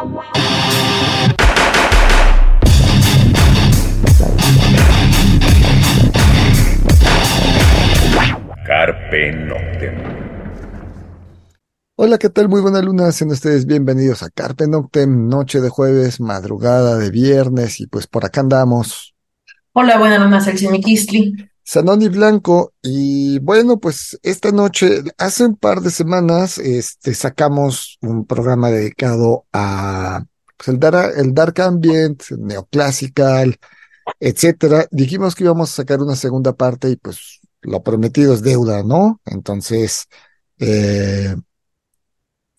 Carpe Noctem. Hola, ¿qué tal? Muy buena luna, sean ustedes bienvenidos a Carpe Noctem, noche de jueves, madrugada de viernes, y pues por acá andamos. Hola, buena luna, Sexy Mikistli. Sanoni Blanco, y bueno, pues esta noche, hace un par de semanas, este, sacamos un programa dedicado a pues, el, dark, el dark ambient, neoclassical, etcétera. Dijimos que íbamos a sacar una segunda parte y pues lo prometido es deuda, ¿no? Entonces, eh,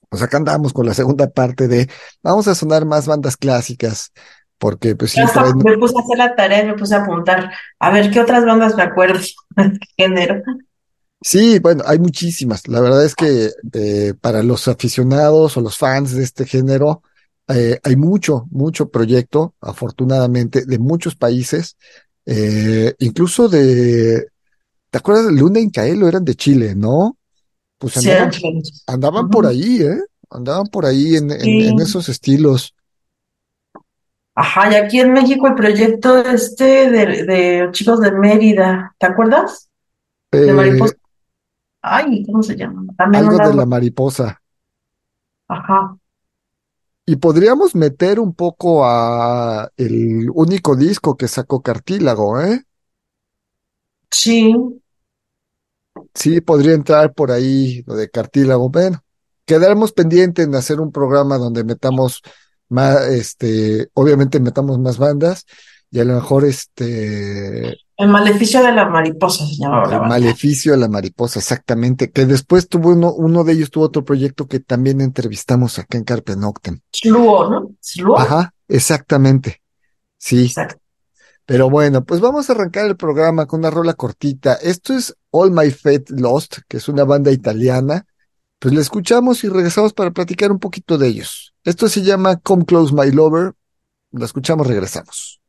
pues acá andamos con la segunda parte de, vamos a sonar más bandas clásicas, porque pues sí traen... Me puse a hacer la tarea y me puse a apuntar. A ver, ¿qué otras bandas me acuerdo? género? Sí, bueno, hay muchísimas. La verdad es que eh, para los aficionados o los fans de este género, eh, hay mucho, mucho proyecto, afortunadamente, de muchos países, eh, incluso de, ¿te acuerdas de Luna y Caelo? Eran de Chile, ¿no? Pues andaban, sí, andaban por ahí, ¿eh? Andaban por ahí en, en, Sí. en esos estilos. Ajá, y aquí en México el proyecto este de, de chicos de Mérida, ¿te acuerdas? De Eh, Mariposa. Ay, ¿cómo se llama? También algo de la mariposa. Ajá. Y podríamos meter un poco a el único disco que sacó Cartílago, ¿eh? Sí, Sí, podría entrar por ahí lo de Cartílago. Bueno, quedaremos pendientes en hacer un programa donde metamos más, este, obviamente metamos más bandas y a lo mejor este, El maleficio de la mariposa se llamaba la el banda. Maleficio de la Mariposa, exactamente, que después tuvo uno, uno de ellos tuvo otro proyecto que también entrevistamos acá en Carpe Noctem. Sluo, ¿no? Sluo. Ajá, exactamente. Sí, Exacto. pero bueno, pues vamos a arrancar el programa con una rola cortita. Esto es All My Faith Lost, que es una banda italiana. Pues la escuchamos y regresamos para platicar un poquito de ellos. Esto se llama Come Close My Lover. La escuchamos, regresamos.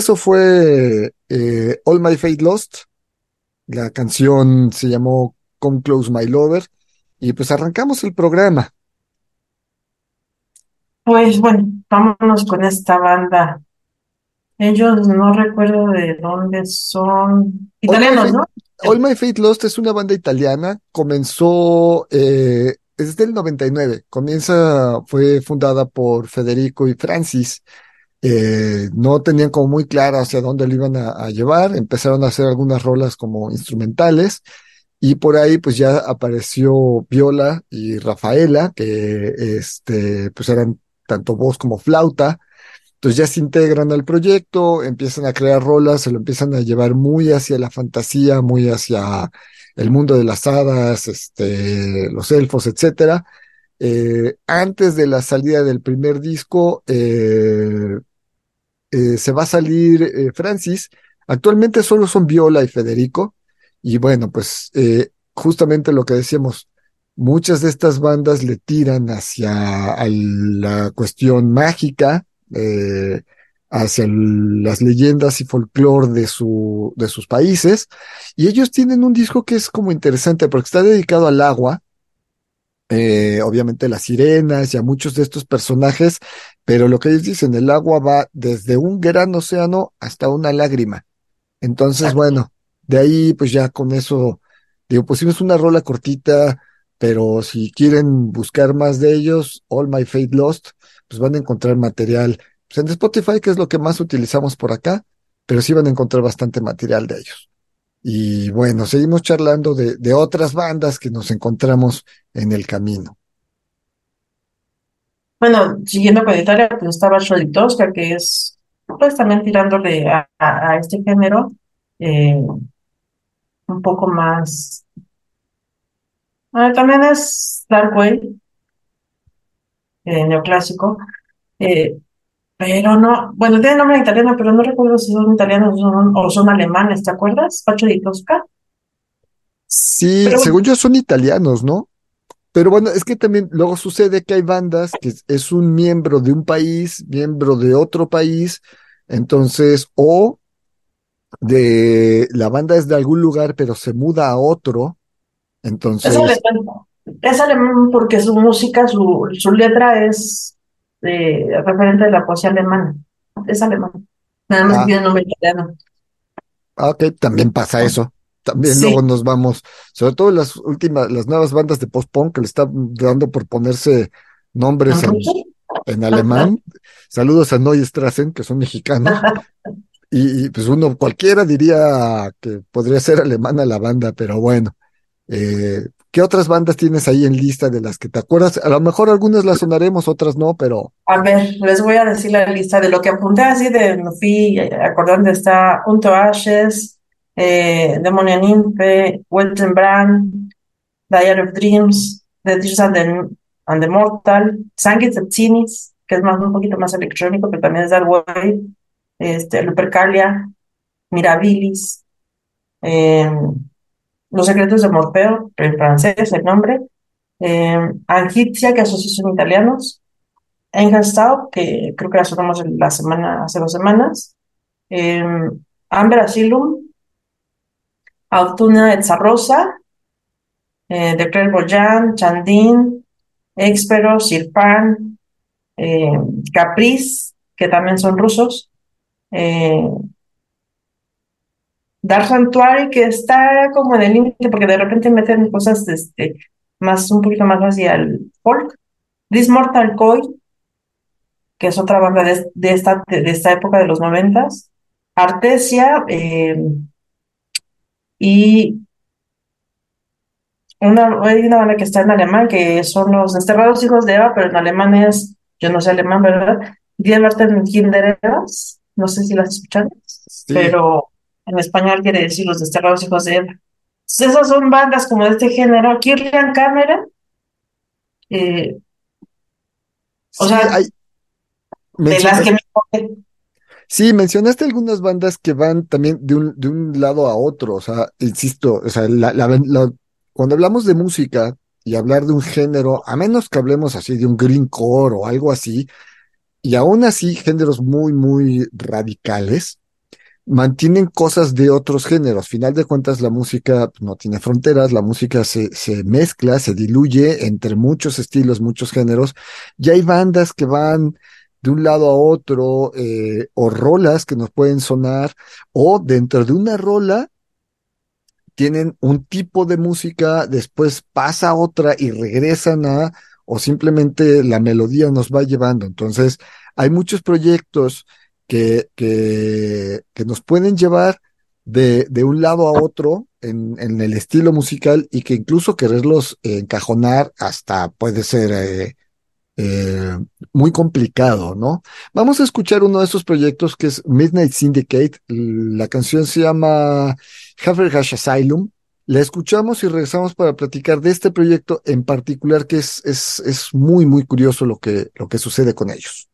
Eso fue eh, All My Faith Lost. La canción se llamó Come Close My Lover. Y pues arrancamos el programa. Pues bueno, vámonos con esta banda. Ellos no recuerdo de dónde son. Italianos, ¿no? All My Faith Lost es una banda italiana. Comenzó eh, es del 99. Comienza, fue fundada por Federico y Francis. Eh, no tenían como muy claro hacia dónde lo iban a, llevar. Empezaron a hacer algunas rolas como instrumentales. Y por ahí pues ya apareció Viola y Rafaela, que este, pues eran tanto voz como flauta. Entonces ya se integran al proyecto, empiezan a crear rolas, se lo empiezan a llevar muy hacia la fantasía, muy hacia el mundo de las hadas, este, los elfos, etcétera. Eh, antes de la salida del primer disco, eh, eh, se va a salir eh, Francis. Actualmente solo son Viola y Federico. Y bueno, pues eh, justamente lo que decíamos, muchas de estas bandas le tiran hacia la cuestión mágica, hacia las leyendas y folclore de, su, de sus países. Y ellos tienen un disco que es como interesante porque está dedicado al agua, eh, obviamente las sirenas y a muchos de estos personajes, pero lo que ellos dicen, el agua va desde un gran océano hasta una lágrima. Entonces, bueno, de ahí pues ya con eso, digo, pusimos una rola cortita, pero si quieren buscar más de ellos, All My Fate Lost, pues van a encontrar material pues en Spotify, que es lo que más utilizamos por acá, pero sí van a encontrar bastante material de ellos. Y bueno, seguimos charlando de, de otras bandas que nos encontramos en el camino. Bueno, siguiendo con Italia, pues estaba Tosca, que es pues también tirándole a, a, este género eh, un poco más. Ah, también es Dark Way, eh, neoclásico, eh, pero no, bueno, tiene nombre italiano, pero no recuerdo si son italianos o son, o son alemanes, ¿te acuerdas? Pacho di Tosca. Sí, Pero según yo son italianos, ¿no? Pero bueno, es que también luego sucede que hay bandas que es- es un miembro de un país, miembro de otro país, entonces, o de la banda es de algún lugar, pero se muda a otro, es entonces, alemán, es alemán porque su música, su, su letra es eh, referente de la poesía alemana. Es alemán. Nada más que ah, tiene nombre italiano. ah, ok, también pasa eso. También luego nos vamos, sobre todo las últimas, las nuevas bandas de post-punk que le están dando por ponerse nombres en alemán. Saludos a Neue Strassen, que son mexicanos. Y, y, pues uno, cualquiera diría que podría ser alemana la banda, pero bueno. Eh, ¿qué otras bandas tienes ahí en lista de las que te acuerdas? A lo mejor algunas las sonaremos, otras no, pero A ver, les voy a decir la lista de lo que apunté así de me fui acordando está Unto Ashes, eh, Demonia Nymphe, Weltenbrand, Diary of Dreams, The Tears and the, and the Mortal, Sanguis que es más un poquito más electrónico, pero también es Dark Wave, este, Lupercalia, Mirabilis, eh, Los secretos de Morfeo, en francés el nombre, eh, Angitia, que son italianos, Engelstau, que creo que la sonamos la semana, hace dos semanas, eh, Amber Asylum, Autuna Etzarosa, eh, de Claire Boyan, Chandin, Expero, Sirpan, eh, Caprice, que también son rusos, eh, Dark Sanctuary, que está como en el límite, porque de repente meten cosas este, más, un poquito más hacia el folk, This Mortal Coil, que es otra banda de, de esta, de, de esta época de los noventas, Artesia, eh, y una, hay una banda que está en alemán, que son los Desterrados Hijos de Eva, pero en alemán es, yo no sé alemán, ¿verdad? Die Martin Kinder Evas, no sé si las escuchan, sí, pero en español quiere decir los Desterrados Hijos de Eva. Entonces, esas son bandas como de este género. Kirlian Cameron, eh, o sí, sea, hay, de las que me sí, mencionaste algunas bandas que van también de un, de un lado a otro, o sea, insisto, o sea, la, la, la- cuando hablamos de música y hablar de un género, a menos que hablemos así de un greencore o algo así, y aún así géneros muy, muy radicales, mantienen cosas de otros géneros. Final de cuentas, la música no tiene fronteras, la música se, se mezcla, se diluye entre muchos estilos, muchos géneros. Y hay bandas que van de un lado a otro, eh, o rolas que nos pueden sonar, o dentro de una rola tienen un tipo de música, después pasa otra y regresan a, o simplemente la melodía nos va llevando. Entonces, hay muchos proyectos que, que, que nos pueden llevar de, de un lado a otro en, en, el estilo musical y que incluso quererlos encajonar hasta puede ser eh, eh, muy complicado, ¿no? Vamos a escuchar uno de esos proyectos que es Midnight Syndicate. La canción se llama Haverhash Asylum. La escuchamos y regresamos para platicar de este proyecto en particular que es, es, es muy, muy curioso lo que, lo que sucede con ellos.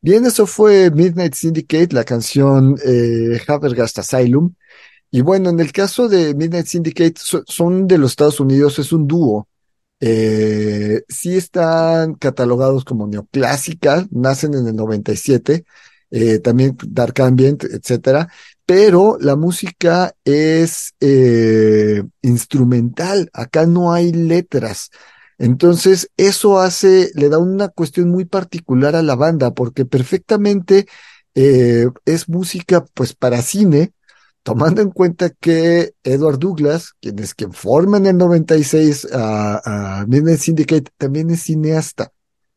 Bien, eso fue Midnight Syndicate, la canción eh, Havergast Asylum. Y bueno, en el caso de Midnight Syndicate, son de los Estados Unidos, es un dúo. Eh, sí están catalogados como neoclásica, nacen en el 97, eh, también Dark Ambient, etcétera, pero la música es eh, instrumental, acá no hay letras. Entonces, eso hace, le da una cuestión muy particular a la banda, porque perfectamente eh, es música, pues, para cine, tomando en cuenta que Edward Douglas, quien es quien forma en el 96 a, a Midnight Syndicate, también es cineasta.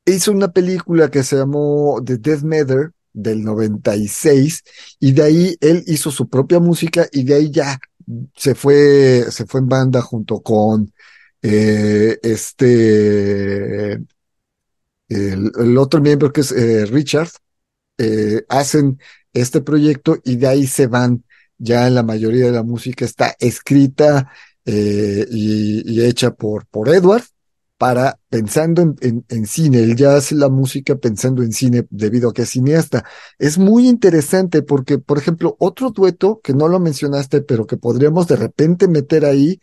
Hizo una película que se llamó The Death Matter, del 96 y de ahí él hizo su propia música y de ahí ya se fue, se fue en banda junto con eh, este, el, otro miembro que es eh, Richard, eh, hacen este proyecto y de ahí se van. Ya en la mayoría de la música está escrita y, hecha por, por Edward para pensando en, en, cine, él ya hace la música pensando en cine debido a que es cineasta. Es muy interesante porque, por ejemplo, otro dueto que no lo mencionaste, pero que podríamos de repente meter ahí,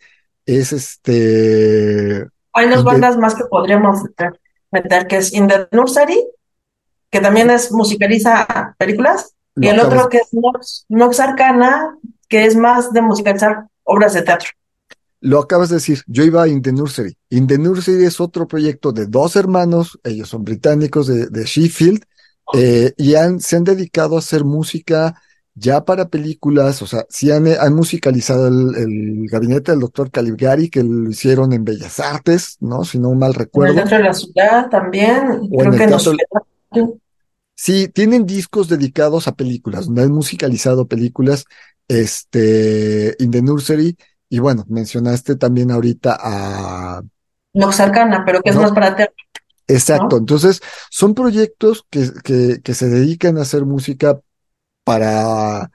es este... Hay dos bandas más que podríamos meter, que es In the Nursery, que también es musicaliza películas, y el otro que es Nox, Nox Arcana, que es más de musicalizar obras de teatro. Lo acabas de decir, yo iba a In the Nursery. In the Nursery es otro proyecto de dos hermanos, ellos son británicos de, Sheffield, eh, y han, se han dedicado a hacer música ya para películas, o sea, sí han, han musicalizado el, gabinete del doctor Caligari, que lo hicieron en Bellas Artes, ¿no? Si no mal recuerdo. En el de la Ciudad también, creo que teatro... Sí, tienen discos dedicados a películas, donde han musicalizado películas, este, In the Nursery, y bueno, mencionaste también ahorita a... Noxarcana, pero que es más para teatro. Exacto, entonces son proyectos que, que, que se dedican a hacer música para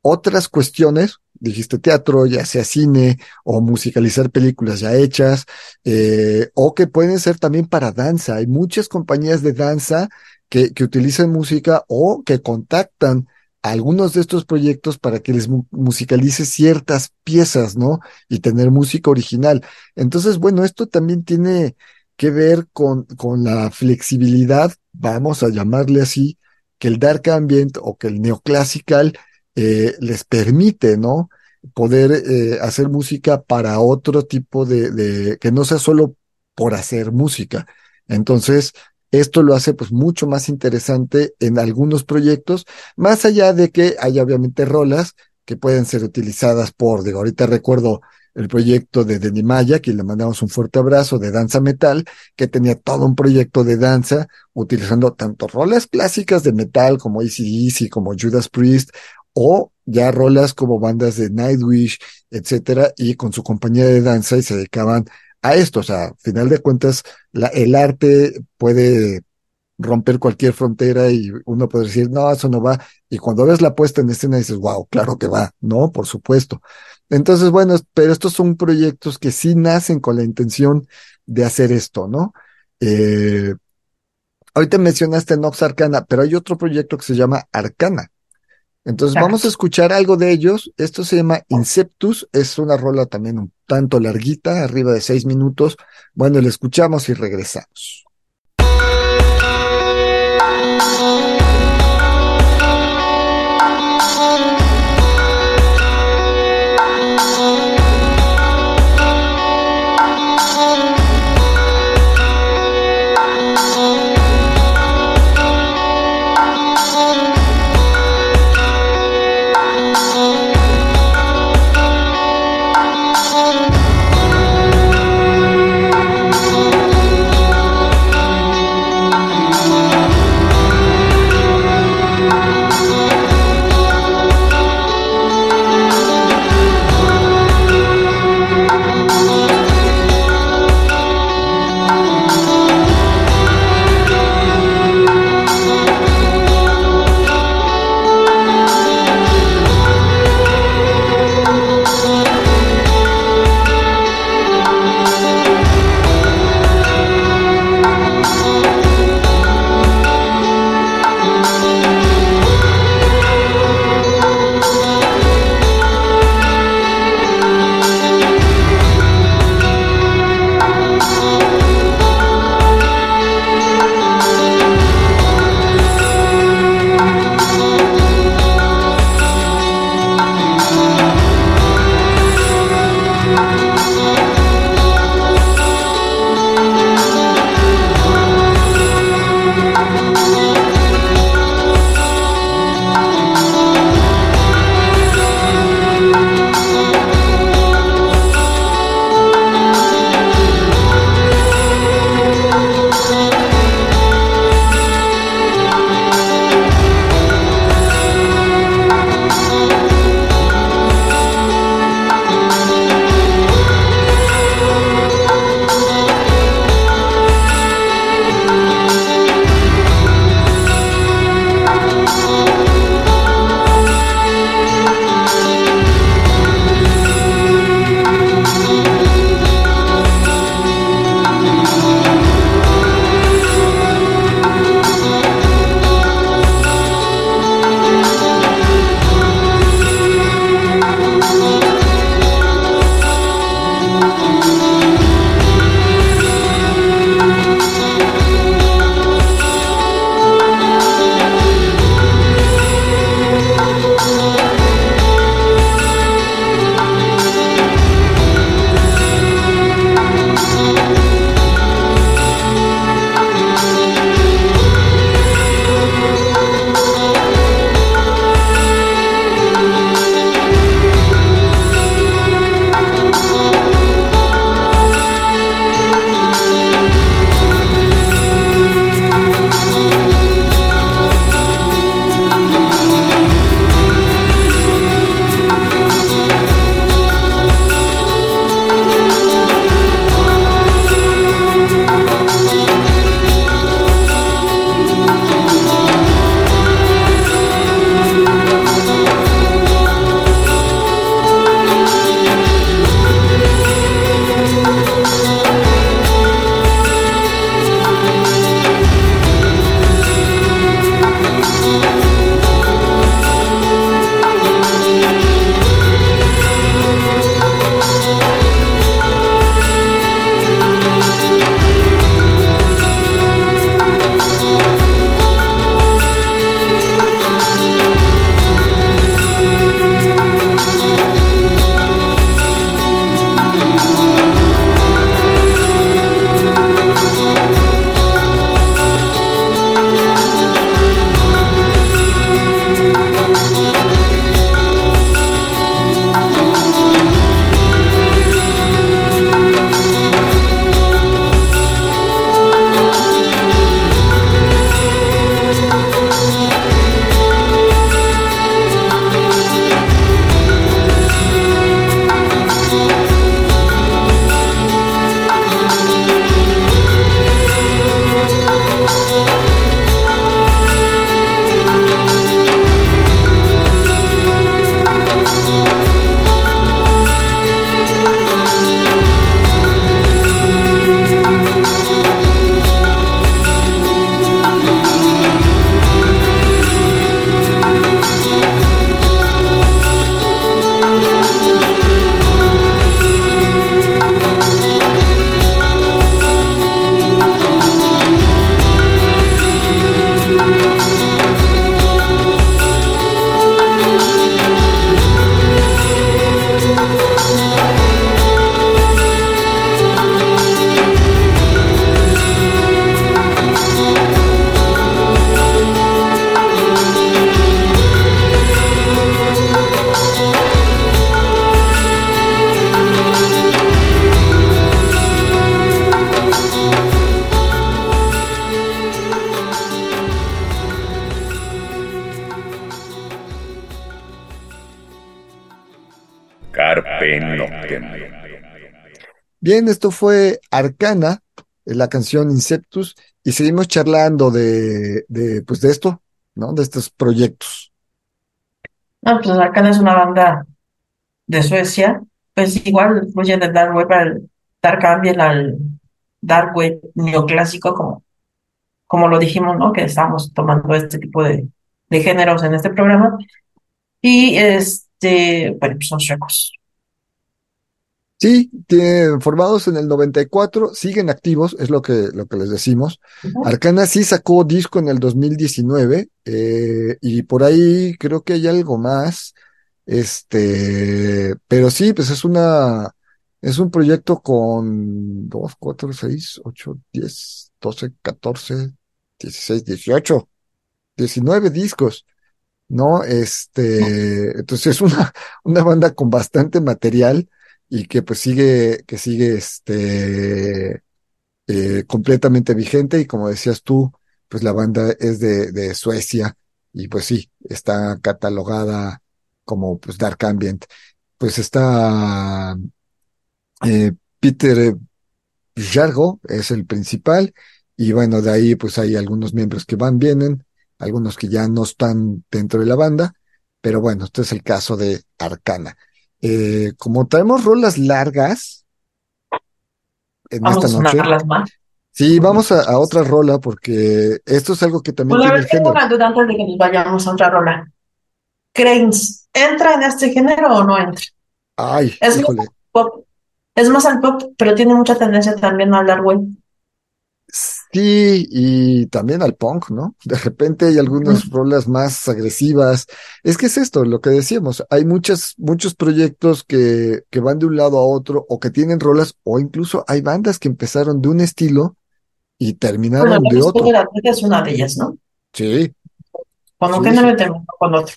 otras cuestiones, dijiste teatro, ya sea cine o musicalizar películas ya hechas, eh, o que pueden ser también para danza. Hay muchas compañías de danza que, que utilizan música o que contactan algunos de estos proyectos para que les musicalice ciertas piezas, ¿no? Y tener música original. Entonces, bueno, esto también tiene que ver con, con la flexibilidad, vamos a llamarle así, que el dark ambient o que el neoclassical eh, les permite, ¿no? Poder eh, hacer música para otro tipo de, que no sea solo por hacer música. Entonces, esto lo hace pues mucho más interesante en algunos proyectos, más allá de que hay obviamente rolas que pueden ser utilizadas por, digo, ahorita recuerdo el proyecto de Denny Maya, que le mandamos un fuerte abrazo, de danza metal, que tenía todo un proyecto de danza, utilizando tanto rolas clásicas de metal como Easy como Judas Priest, o ya rolas como bandas de Nightwish, etcétera, y con su compañía de danza y se dedicaban a esto. O sea, al final de cuentas, la, el arte puede romper cualquier frontera y uno puede decir, no, eso no va. Y cuando ves la puesta en escena dices, wow, claro que va, ¿no? Por supuesto. Entonces, bueno, pero estos son proyectos que sí nacen con la intención de hacer esto, ¿no? Eh, ahorita mencionaste Nox Arcana, pero hay otro proyecto que se llama Arcana. Entonces vamos a escuchar algo de ellos. Esto se llama Inceptus. Es una rola también un tanto larguita, arriba de seis minutos. Bueno, la escuchamos y regresamos. Café Noctem. Bien, esto fue Arcana, la canción Inceptus, y seguimos charlando de, de, pues de esto, ¿no? De estos proyectos. No, pues Arcana es una banda de Suecia, pues igual fluye del dark web al dark ambient al dark web neoclásico, como, como lo dijimos, ¿no? Que estamos tomando este tipo de, de géneros en este programa. Y este, bueno, pues son suecos. Sí, tienen, formados en el 94, siguen activos, es lo que, lo que les decimos. Ujú. Arcana sí sacó disco en el 2019, eh, y por ahí creo que hay algo más. Este, pero sí, pues es una, es un proyecto con 2, 4, 6, 8, 10, 12, 14, 16, 18, 19 discos, ¿no? Este, entonces es una, una banda con bastante material y que pues sigue, que sigue este, eh, completamente vigente y como decías tú, pues la banda es de, de Suecia y pues sí, está catalogada como pues Dark Ambient. Pues está eh, Peter Jargo, es el principal y bueno, de ahí pues hay algunos miembros que van, vienen, algunos que ya no están dentro de la banda, pero bueno, este es el caso de Arcana. Eh, como traemos rolas largas en Vamos esta a noche, sonarlas más. sí, vamos a, a otra rola porque esto es algo que también Bueno, a tiene el tengo género. una duda antes de que nos vayamos a otra rola. Cranes, ¿entra en este género o no entra? Ay, Es más híjole. pop, es más al pop, pero tiene mucha tendencia también al dark web. Sí, y también al punk, ¿no? De repente hay algunas rolas más agresivas. Es que es esto, lo que decíamos, hay muchas, muchos proyectos que, que van de un lado a otro o que tienen rolas, o incluso hay bandas que empezaron de un estilo y terminaron de otro. de la es una de ellas, ¿no? Sí, un sí, género sí, terminó con otro.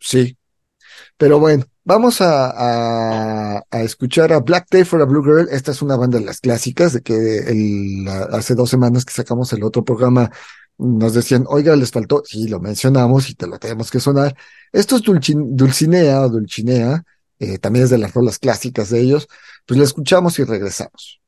sí. Pero bueno, vamos a, a, a escuchar a Black Day for a Blue Girl. Esta es una banda de las clásicas, de que el, hace dos semanas que sacamos el otro programa, nos decían, oiga, les faltó, sí, lo mencionamos y te lo tenemos que sonar. Esto es Dulcin- Dulcinea o Dulcinea, eh, también es de las rolas clásicas de ellos. Pues la escuchamos y regresamos.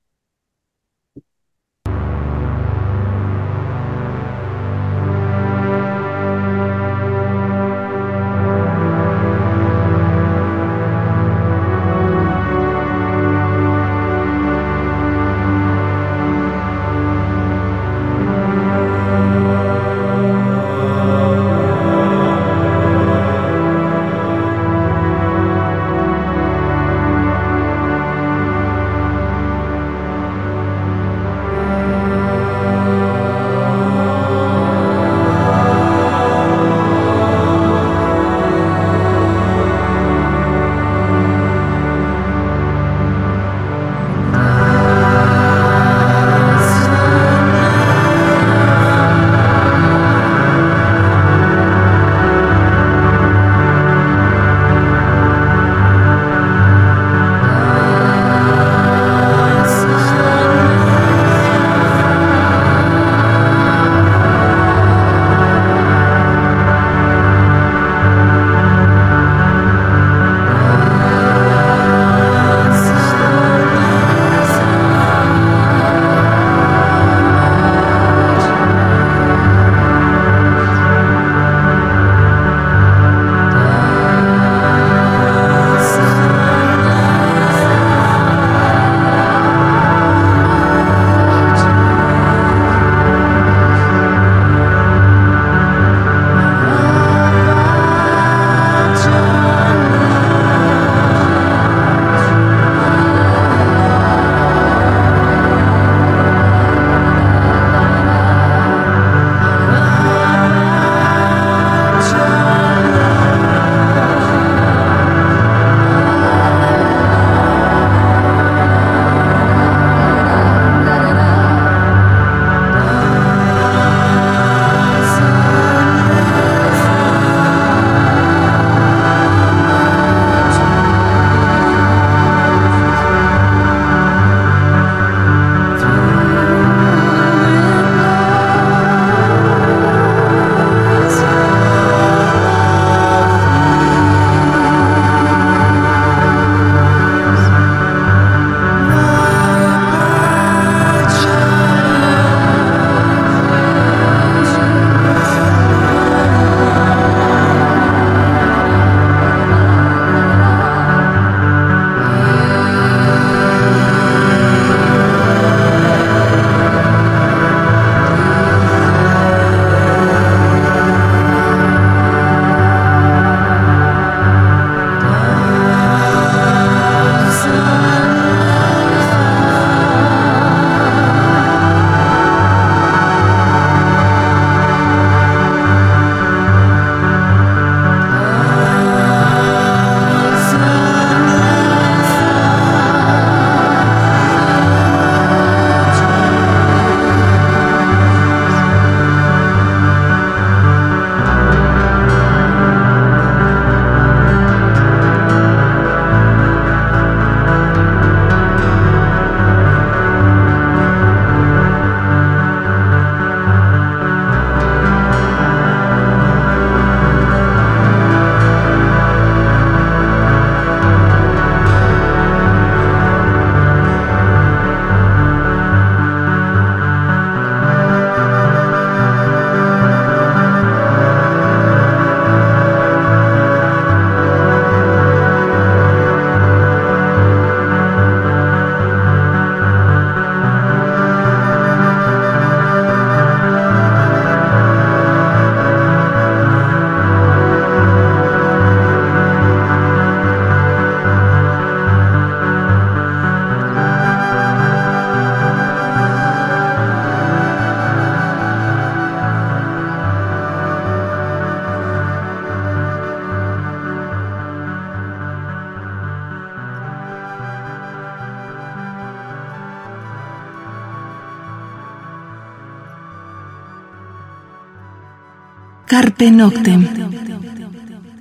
Carpe Noctem.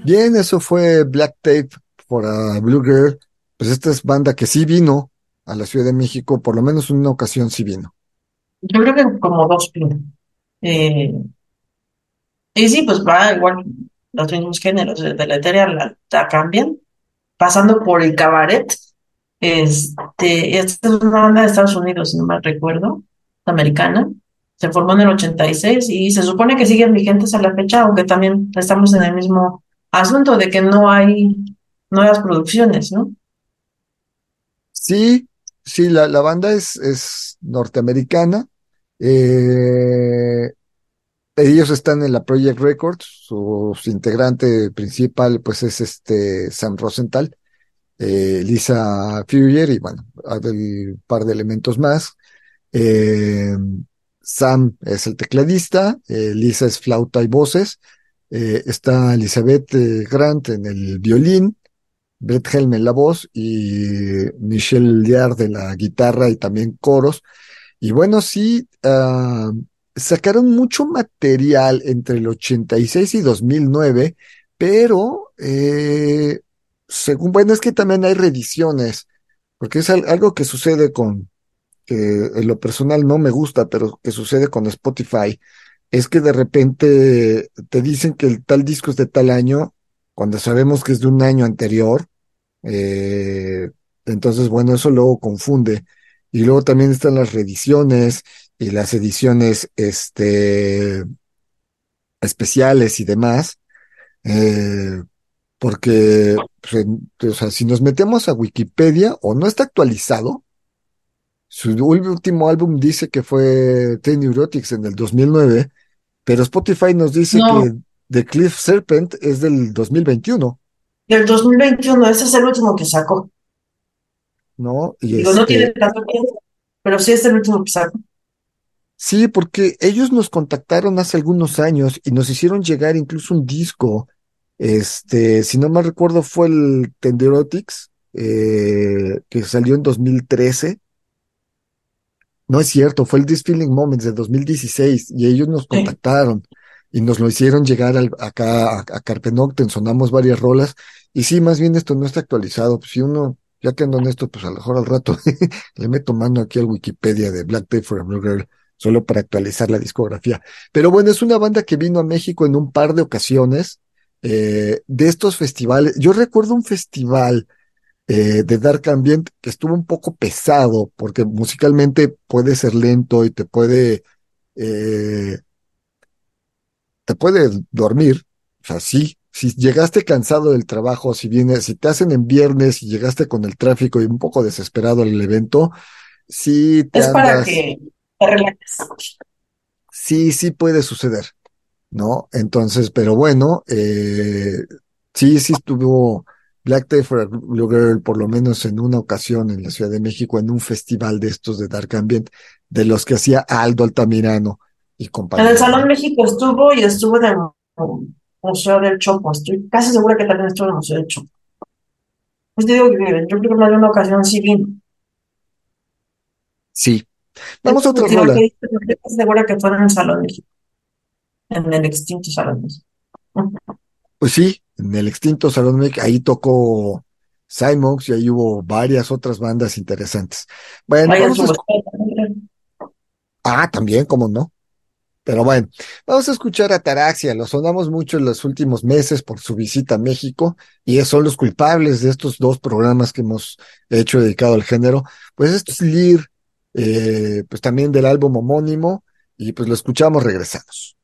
Bien, eso fue Black Tape for a Blue Girl. Pues esta es banda que sí vino a la Ciudad de México, por lo menos en una ocasión sí vino. Yo creo que como dos eh, y sí, pues va igual los mismos géneros de la etérea la, cambian, pasando por el cabaret. Este, esta es una banda de Estados Unidos, si no mal recuerdo, americana. Se formó en el 86 y se supone que siguen vigentes a la fecha, aunque también estamos en el mismo asunto de que no hay nuevas producciones, ¿no? Sí, sí, la, la banda es, es norteamericana. Eh, ellos están en la Project Records, su, integrante principal pues es este Sam Rosenthal, eh, Lisa Fuller y bueno, hay un par de elementos más. Eh, Sam es el tecladista, eh, Lisa es flauta y voces, está Elizabeth Grant en el violín, Brett Helm en la voz y Michelle Liard de la guitarra y también coros. Y bueno, sí, uh, sacaron mucho material entre el 86 y 2009, pero eh, según, bueno, es que también hay reediciones, porque es algo que sucede con, que en lo personal no me gusta, pero que sucede con Spotify, es que de repente te dicen que el tal disco es de tal año, cuando sabemos que es de un año anterior, eh, entonces, bueno, eso luego confunde. Y luego también están las reediciones y las ediciones este, especiales y demás, eh, porque pues, o sea, si nos metemos a Wikipedia o no está actualizado, su último álbum dice que fue The Neurotics en el 2009, pero Spotify nos dice que The Cliff Serpent es del 2021. Del 2021, ese es el último que sacó. ¿No? Y Digo, no tiene este tanto tiempo, pero sí es el último que sacó. Sí, porque ellos nos contactaron hace algunos años y nos hicieron llegar incluso un disco. Este, si no mal recuerdo, fue el Tenderotics, eh, que salió en 2013. No es cierto, fue el This Feeling Moments de 2016 y ellos nos contactaron y nos lo hicieron llegar acá a, a sonamos varias rolas y sí, más bien esto no está actualizado. Pues si uno, ya que ando en esto, pues a lo mejor al rato le meto mano aquí al Wikipedia de Black Tape for a Blue Girl solo para actualizar la discografía. Pero bueno, es una banda que vino a México en un par de ocasiones eh, de estos festivales. Yo recuerdo un festival eh, de Dark Ambient que estuvo un poco pesado porque musicalmente puede ser lento y te puede eh, te puede dormir. O sea, sí, si llegaste cansado del trabajo, si vienes, si te hacen en viernes y llegaste con el tráfico y un poco desesperado al evento, sí te es para que Sí, sí puede suceder, ¿no? Entonces, pero bueno, eh, sí, sí estuvo Black Day for a Blue Girl por lo menos en una ocasión en la Ciudad de México en un festival de estos de Dark Ambient, de los que hacía Aldo Altamirano y compañía. En el Salón México estuvo y estuvo en el Museo del Chopo. Estoy casi segura que también estuvo en el Museo del Chopo. Pues digo que yo creo que de una ocasión sí vino. Sí, Vamos a otra rola. segura que fue en el Salón México. En el extinto Salón México. Pues sí, en el extinto Salón México, ahí tocó Simons y ahí hubo varias otras bandas interesantes. Bueno, vamos a... Ah, también, ¿cómo no? Pero bueno, vamos a escuchar a Taraxia, lo sonamos mucho en los últimos meses por su visita a México y son los culpables de estos dos programas que hemos hecho dedicado al género. Pues esto es Lear eh, pues también del álbum homónimo, y pues lo escuchamos, regresamos.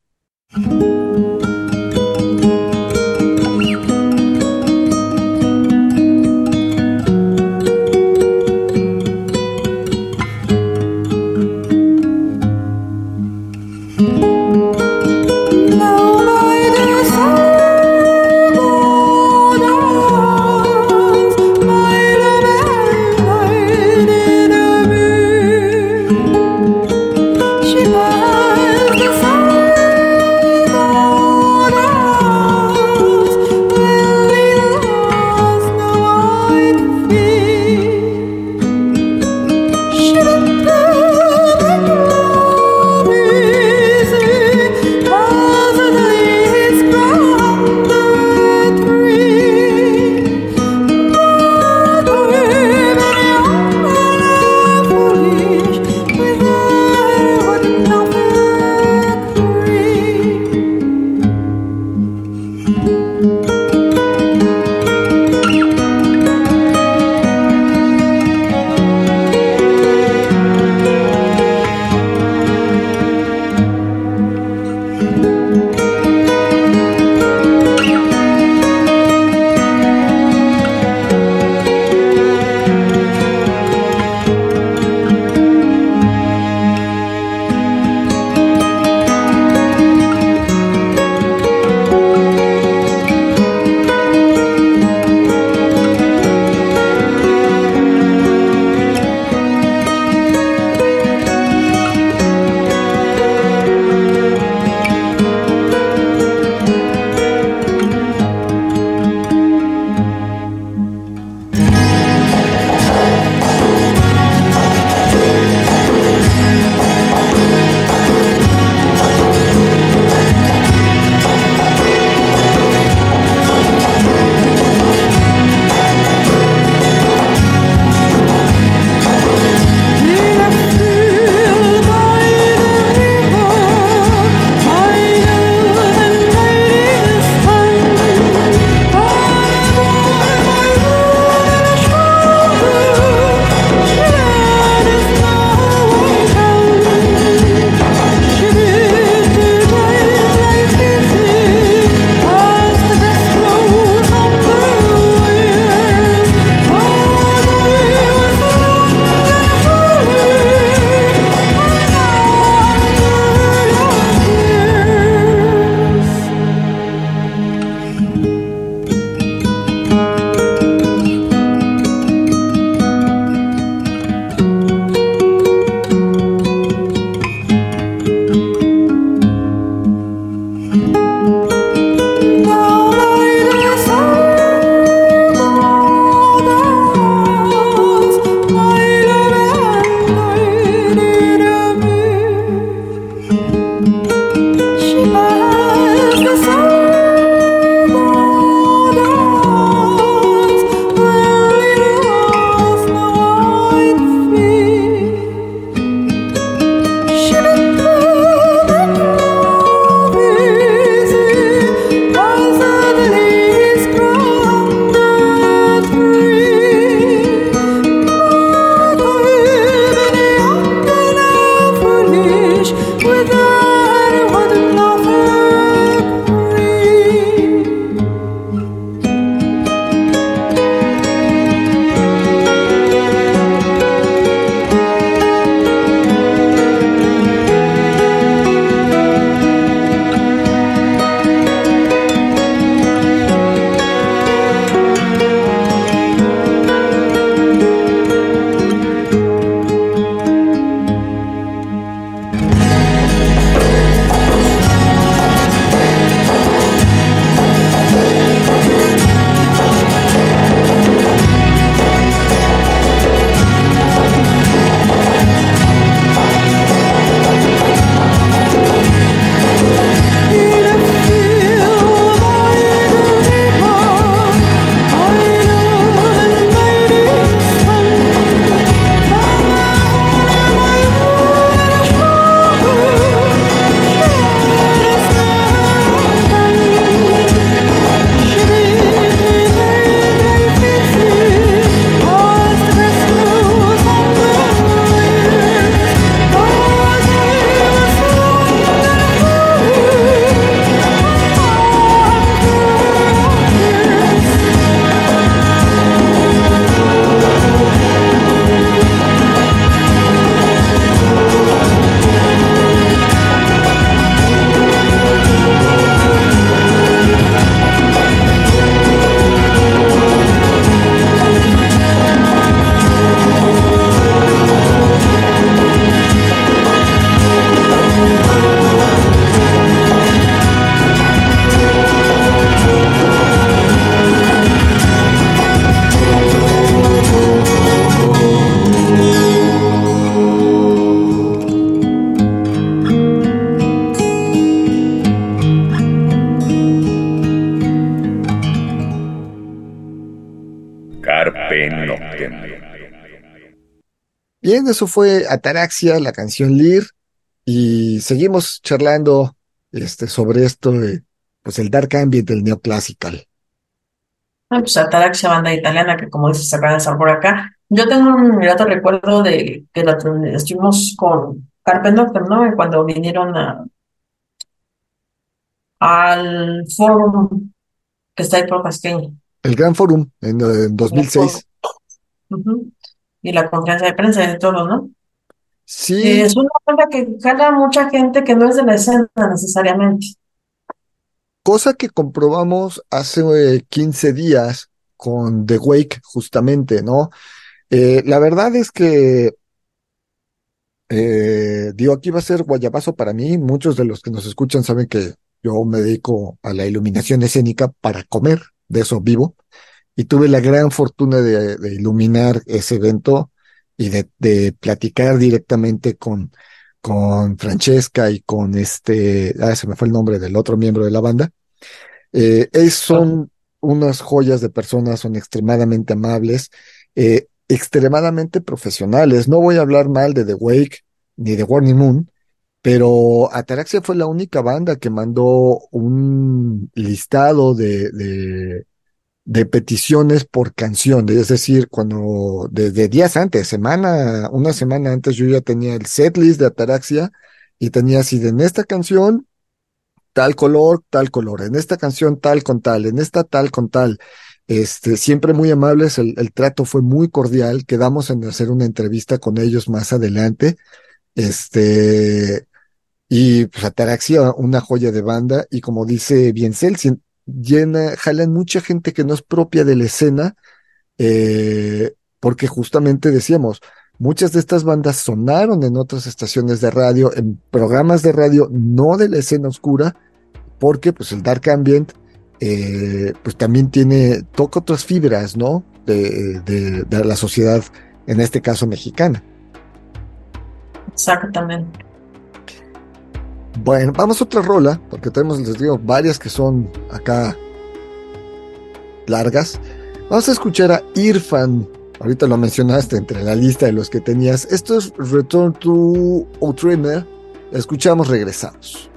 Eso fue Ataraxia, la canción Lear, y seguimos charlando este, sobre esto, de, pues el dark ambient del neoclassical. Ah, pues Ataraxia, banda italiana, que como dices, acaba de estar por acá. Yo tengo un grato recuerdo de que la, estuvimos con Carpenter, ¿no? Cuando vinieron a, al forum que está ahí por Pasqueña. El Gran Forum en, en 2006. Ujú. Y la confianza de prensa y de todo, ¿no? Sí, Eh, es una banda que jala mucha gente que no es de la escena necesariamente. cosa que comprobamos hace eh, 15 días con The Wake, justamente, ¿no? Eh, la verdad es que, eh, digo, aquí va a ser guayabazo para mí. Muchos de los que nos escuchan saben que yo me dedico a la iluminación escénica para comer, de eso vivo. Y tuve la gran fortuna de, de iluminar ese evento y de, de platicar directamente con, con Francesca y con este, ah, se me fue el nombre del otro miembro de la banda. Eh, es, son unas joyas de personas, son extremadamente amables, eh, extremadamente profesionales. No voy a hablar mal de The Wake ni de Warning Moon, pero Ataraxia fue la única banda que mandó un listado de, de, de peticiones por canción. Es decir, cuando desde días antes, semana, una semana antes, yo ya tenía el setlist de Ataraxia y tenía así de en esta canción tal color, tal color, en esta canción tal con tal, en esta tal con tal. Este, siempre muy amables, el, el trato fue muy cordial, quedamos en hacer una entrevista con ellos más adelante. Este, y pues Ataraxia, una joya de banda, y como dice Biencel, sien- llena, jalan mucha gente que no es propia de la escena, eh, porque justamente decíamos, muchas de estas bandas sonaron en otras estaciones de radio, en programas de radio, no de la escena oscura, porque pues el dark ambient, eh, pues también tiene, toca otras fibras, ¿no? De, de, de la sociedad, en este caso mexicana. Exactamente. Bueno, vamos a otra rola, porque tenemos, les digo, varias que son acá largas. Vamos a escuchar a Irfan. Ahorita lo mencionaste entre la lista de los que tenías. Esto es Return to Outrimer. La escuchamos, regresamos.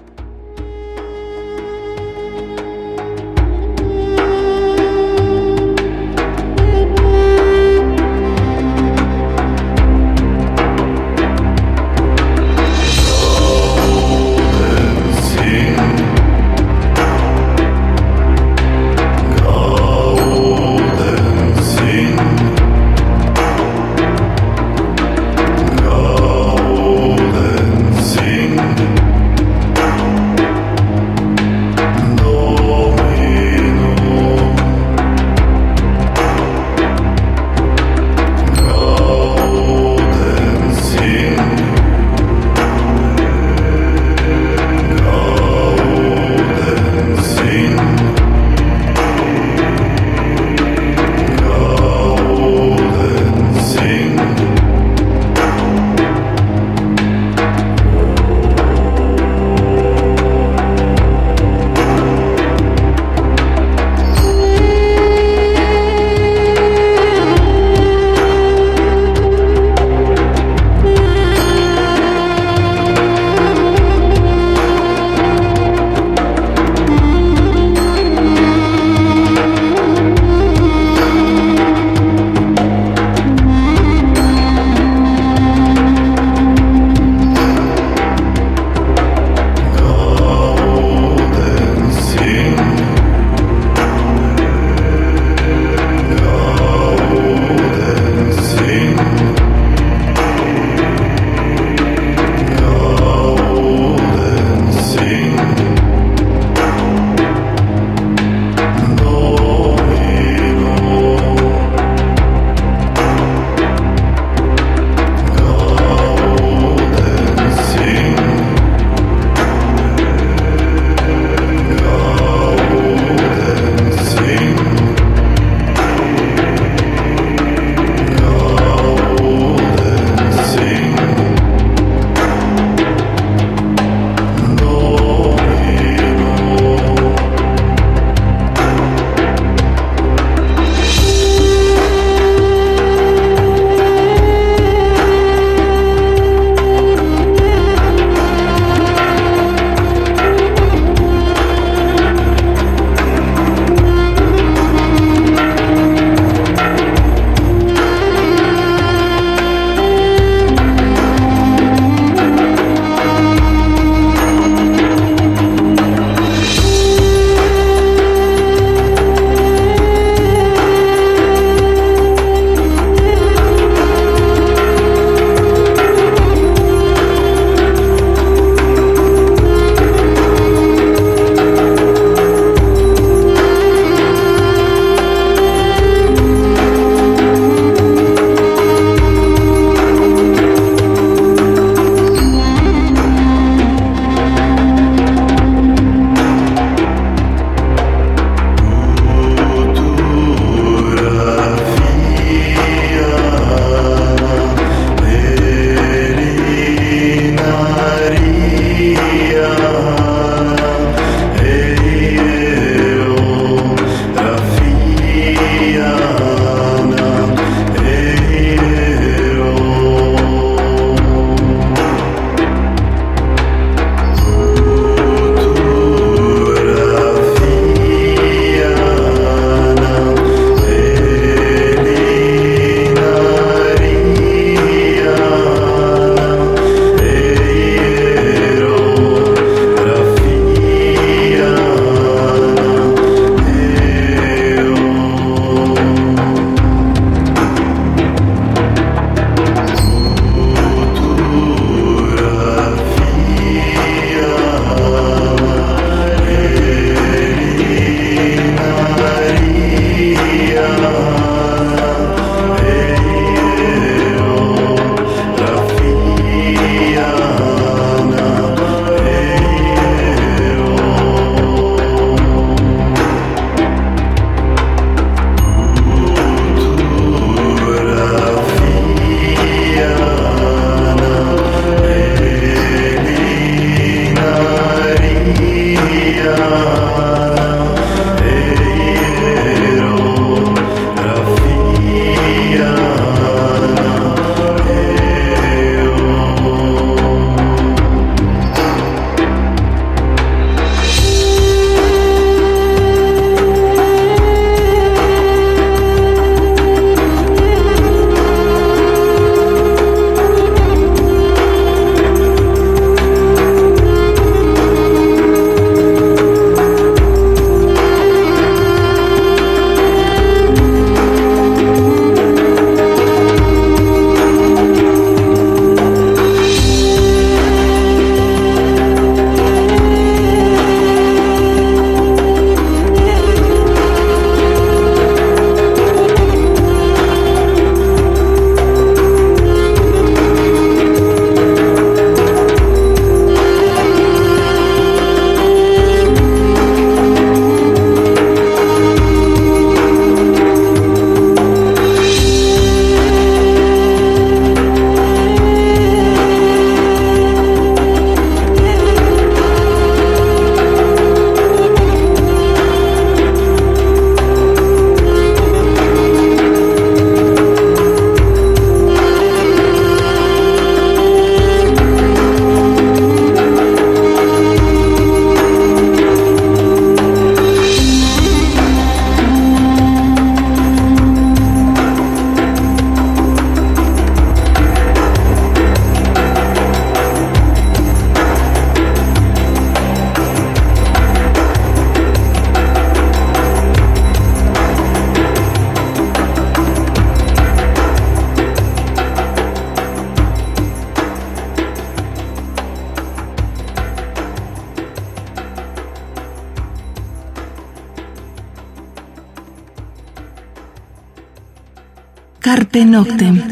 Noctem.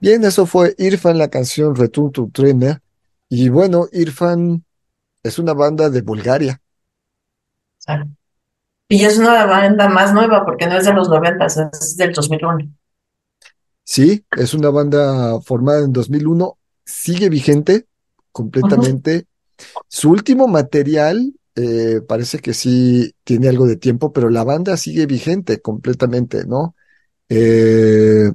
Bien, eso fue Irfan, la canción Return to Trainer. Y bueno, Irfan es una banda de Bulgaria. Y es una banda más nueva porque no es de los 90, es del 2001. Sí, es una banda formada en 2001, sigue vigente completamente. Su último material eh, parece que sí tiene algo de tiempo, pero la banda sigue vigente completamente, ¿no? Eh,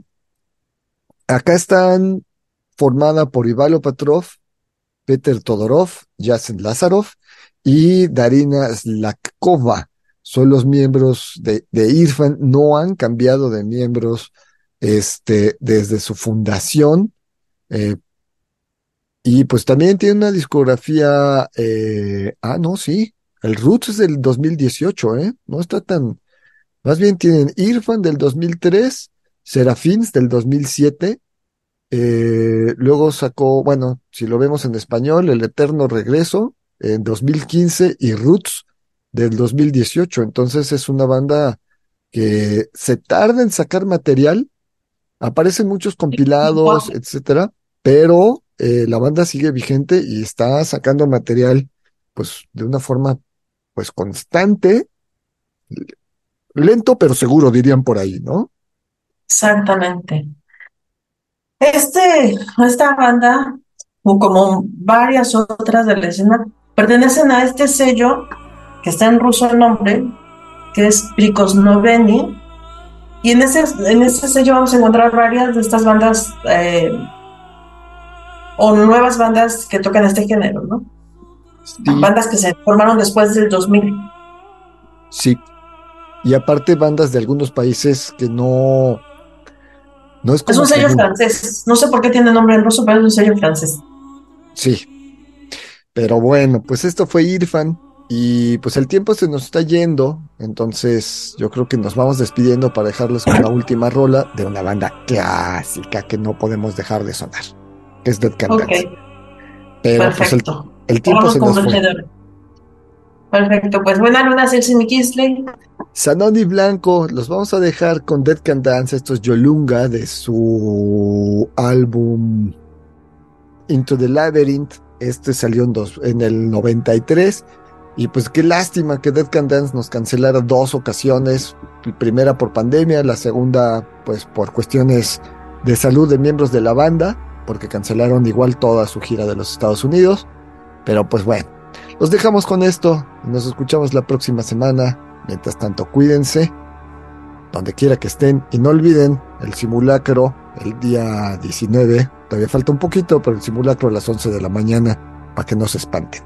acá están formada por Ivalo Patrov, Peter Todorov, Yasen Lazarov y Darina Slakkova. Son los miembros de, de IRFAN, no han cambiado de miembros este, desde su fundación. Eh, y pues también tiene una discografía, eh, ah, no, sí, el Roots es del 2018, ¿eh? No está tan, más bien tienen Irfan del 2003, Serafins del 2007, eh, luego sacó, bueno, si lo vemos en español, El Eterno Regreso en 2015 y Roots del 2018. Entonces es una banda que se tarda en sacar material, aparecen muchos compilados, etcétera, pero eh, la banda sigue vigente y está sacando material, pues, de una forma, pues, constante, lento pero seguro, dirían por ahí, ¿no? Exactamente. Este, esta banda, como varias otras de la escena, pertenecen a este sello, que está en ruso el nombre, que es Prikosnoveni, y en ese, en ese sello vamos a encontrar varias de estas bandas eh, o nuevas bandas que tocan este género, ¿no? Bandas que se formaron después del 2000. Sí. Y aparte bandas de algunos países que no... no es, como es un sello francés. No sé por qué tiene nombre en ruso, pero es un sello francés. Sí. Pero bueno, pues esto fue Irfan. Y pues el tiempo se nos está yendo, entonces yo creo que nos vamos despidiendo para dejarles con la última rola de una banda clásica que no podemos dejar de sonar que es Dead Can Pero pues el, tiempo se nos fue. Perfecto, pues buena luna, Celsi Kisley. Sanoni Blanco, los vamos a dejar con Dead Can Dance, esto es Yolunga de su álbum Into the Labyrinth. Este salió en, dos, en el 93. Y pues qué lástima que Dead Can Dance nos cancelara dos ocasiones. primera por pandemia, la segunda pues por cuestiones de salud de miembros de la banda porque cancelaron igual toda su gira de los Estados Unidos. Pero pues bueno, los dejamos con esto. Nos escuchamos la próxima semana. Mientras tanto, cuídense donde quiera que estén y no olviden el simulacro el día 19. Todavía falta un poquito, pero el simulacro a las 11 de la mañana para que no se espanten.